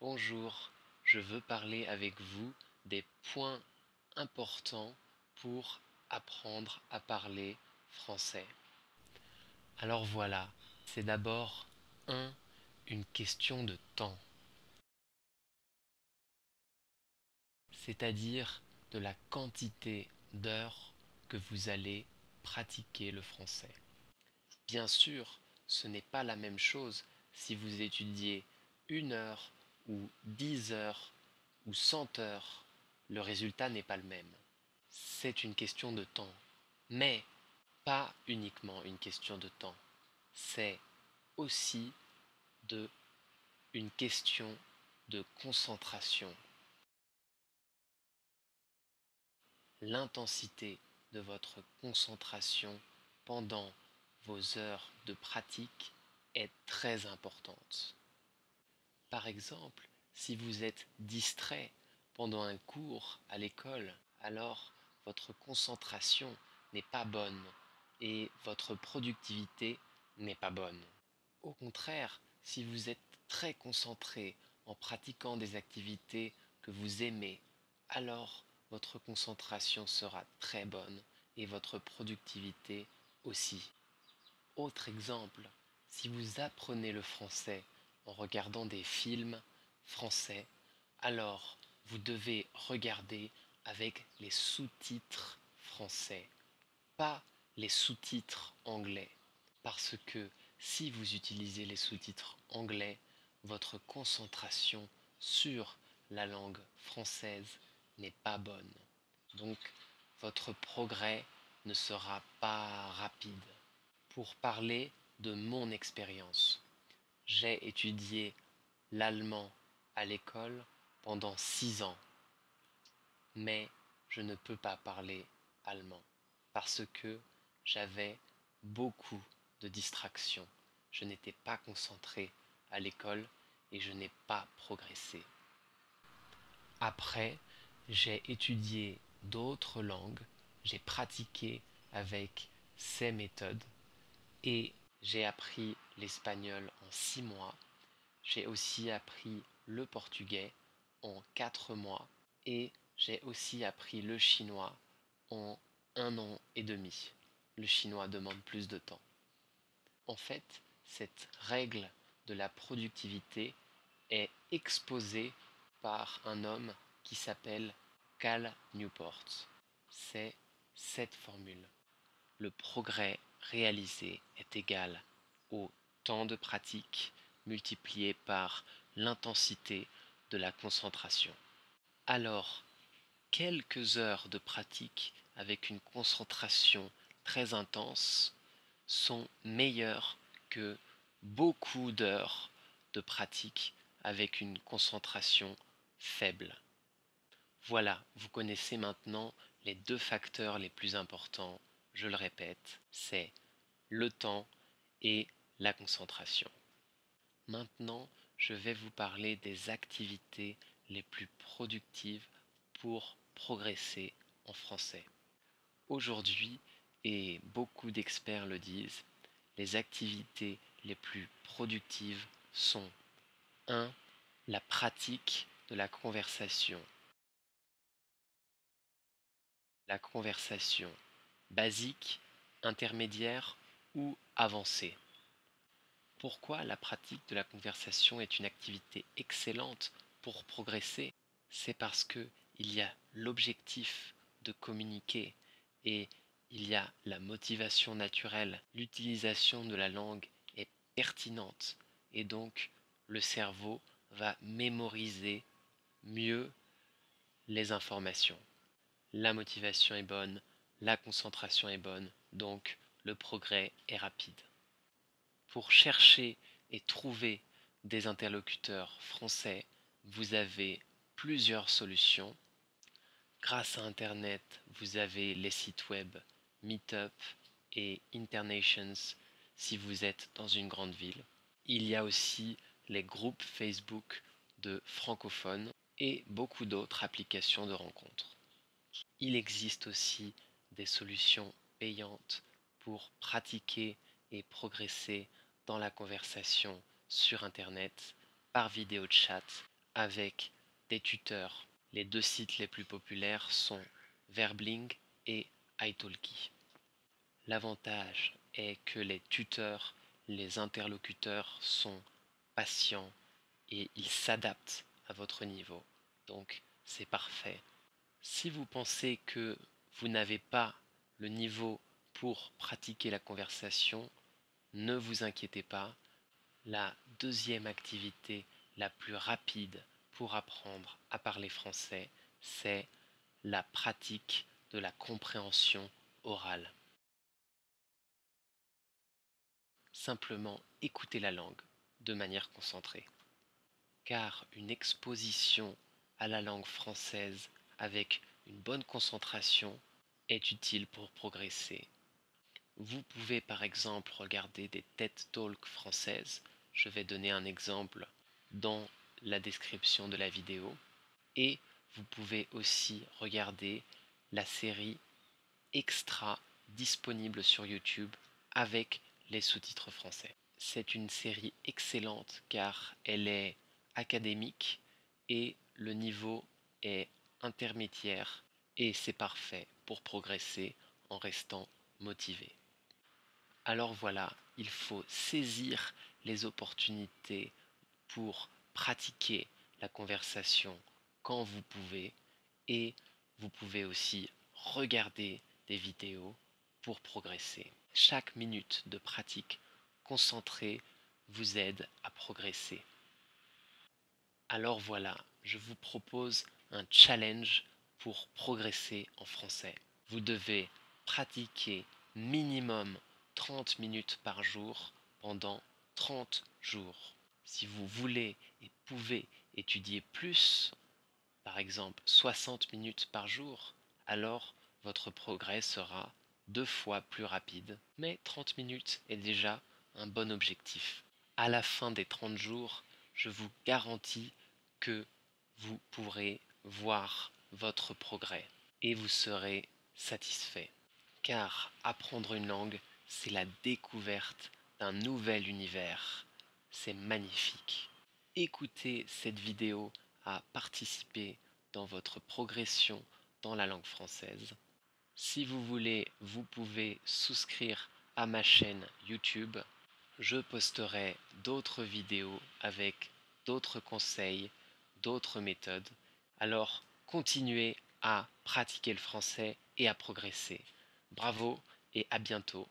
Bonjour, je veux parler avec vous des points importants pour apprendre à parler français. Alors voilà, c'est d'abord un, une question de temps. C'est-à-dire de la quantité d'heures que vous allez pratiquer le français. Bien sûr, ce n'est pas la même chose si vous étudiez une heure ou dix heures ou cent heures. Le résultat n'est pas le même. C'est une question de temps. Mais pas uniquement une question de temps. C'est aussi de une question de concentration. L'intensité de votre concentration pendant vos heures de pratique est très importante. Par exemple, si vous êtes distrait pendant un cours à l'école, alors votre concentration n'est pas bonne et votre productivité n'est pas bonne. Au contraire, si vous êtes très concentré en pratiquant des activités que vous aimez, alors votre concentration sera très bonne et votre productivité aussi. Autre exemple, si vous apprenez le français en regardant des films français, alors vous devez regarder avec les sous-titres français, pas les sous-titres anglais. Parce que si vous utilisez les sous-titres anglais, votre concentration sur la langue française n'est pas bonne. Donc votre progrès ne sera pas rapide. Pour parler de mon expérience, j'ai étudié l'allemand à l'école pendant six ans, mais je ne peux pas parler allemand parce que j'avais beaucoup de distractions. Je n'étais pas concentré à l'école et je n'ai pas progressé. Après, j'ai étudié d'autres langues, j'ai pratiqué avec ces méthodes et j'ai appris l'espagnol en six mois. J'ai aussi appris le portugais en quatre mois et j'ai aussi appris le chinois en un an et demi. Le chinois demande plus de temps. En fait, cette règle de la productivité est exposée par un homme qui s'appelle Cal Newport. C'est cette formule. Le progrès réalisé est égal au temps de pratique multiplié par l'intensité de la concentration. Alors, quelques heures de pratique avec une concentration très intense sont meilleures que beaucoup d'heures de pratique avec une concentration faible. Voilà, vous connaissez maintenant les deux facteurs les plus importants, je le répète, c'est le temps et la concentration. Maintenant, je vais vous parler des activités les plus productives pour progresser en français. Aujourd'hui, et beaucoup d'experts le disent, les activités les plus productives sont 1. La pratique de la conversation. La conversation basique, intermédiaire ou avancée. Pourquoi la pratique de la conversation est une activité excellente pour progresser? C'est parce que il y a l'objectif de communiquer et il y a la motivation naturelle. L'utilisation de la langue est pertinente et donc le cerveau va mémoriser mieux les informations. La motivation est bonne, la concentration est bonne, donc le progrès est rapide. Pour chercher et trouver des interlocuteurs français, vous avez plusieurs solutions. Grâce à Internet, vous avez les sites web Meetup et Internations si vous êtes dans une grande ville. Il y a aussi les groupes Facebook de francophones et beaucoup d'autres applications de rencontres. Il existe aussi des solutions payantes pour pratiquer et progresser dans la conversation sur Internet par vidéo chat avec des tuteurs. Les deux sites les plus populaires sont Verbling et italki. L'avantage est que les tuteurs, les interlocuteurs sont patients et ils s'adaptent à votre niveau. Donc c'est parfait. Si vous pensez que vous n'avez pas le niveau pour pratiquer la conversation, ne vous inquiétez pas. La deuxième activité la plus rapide pour apprendre à parler français, c'est la pratique de la compréhension orale. Simplement écouter la langue de manière concentrée. Car une exposition à la langue française avec une bonne concentration est utile pour progresser. Vous pouvez par exemple regarder des TED Talks françaises. Je vais donner un exemple dans la description de la vidéo. Et vous pouvez aussi regarder la série extra disponible sur YouTube avec les sous-titres français. C'est une série excellente car elle est académique et le niveau est intermédiaire et c'est parfait progresser en restant motivé. Alors voilà, il faut saisir les opportunités pour pratiquer la conversation quand vous pouvez et vous pouvez aussi regarder des vidéos pour progresser. Chaque minute de pratique concentrée vous aide à progresser. Alors voilà, je vous propose un challenge pour progresser en français. Vous devez pratiquer minimum 30 minutes par jour pendant 30 jours. Si vous voulez et pouvez étudier plus, par exemple 60 minutes par jour, alors votre progrès sera deux fois plus rapide. Mais 30 minutes est déjà un bon objectif. À la fin des 30 jours, je vous garantis que vous pourrez voir votre progrès et vous serez satisfait. Car apprendre une langue, c'est la découverte d'un nouvel univers. C'est magnifique. Écoutez cette vidéo à participer dans votre progression dans la langue française. Si vous voulez, vous pouvez souscrire à ma chaîne YouTube. Je posterai d'autres vidéos avec d'autres conseils d'autres méthodes, alors continuez à pratiquer le français et à progresser. Bravo et à bientôt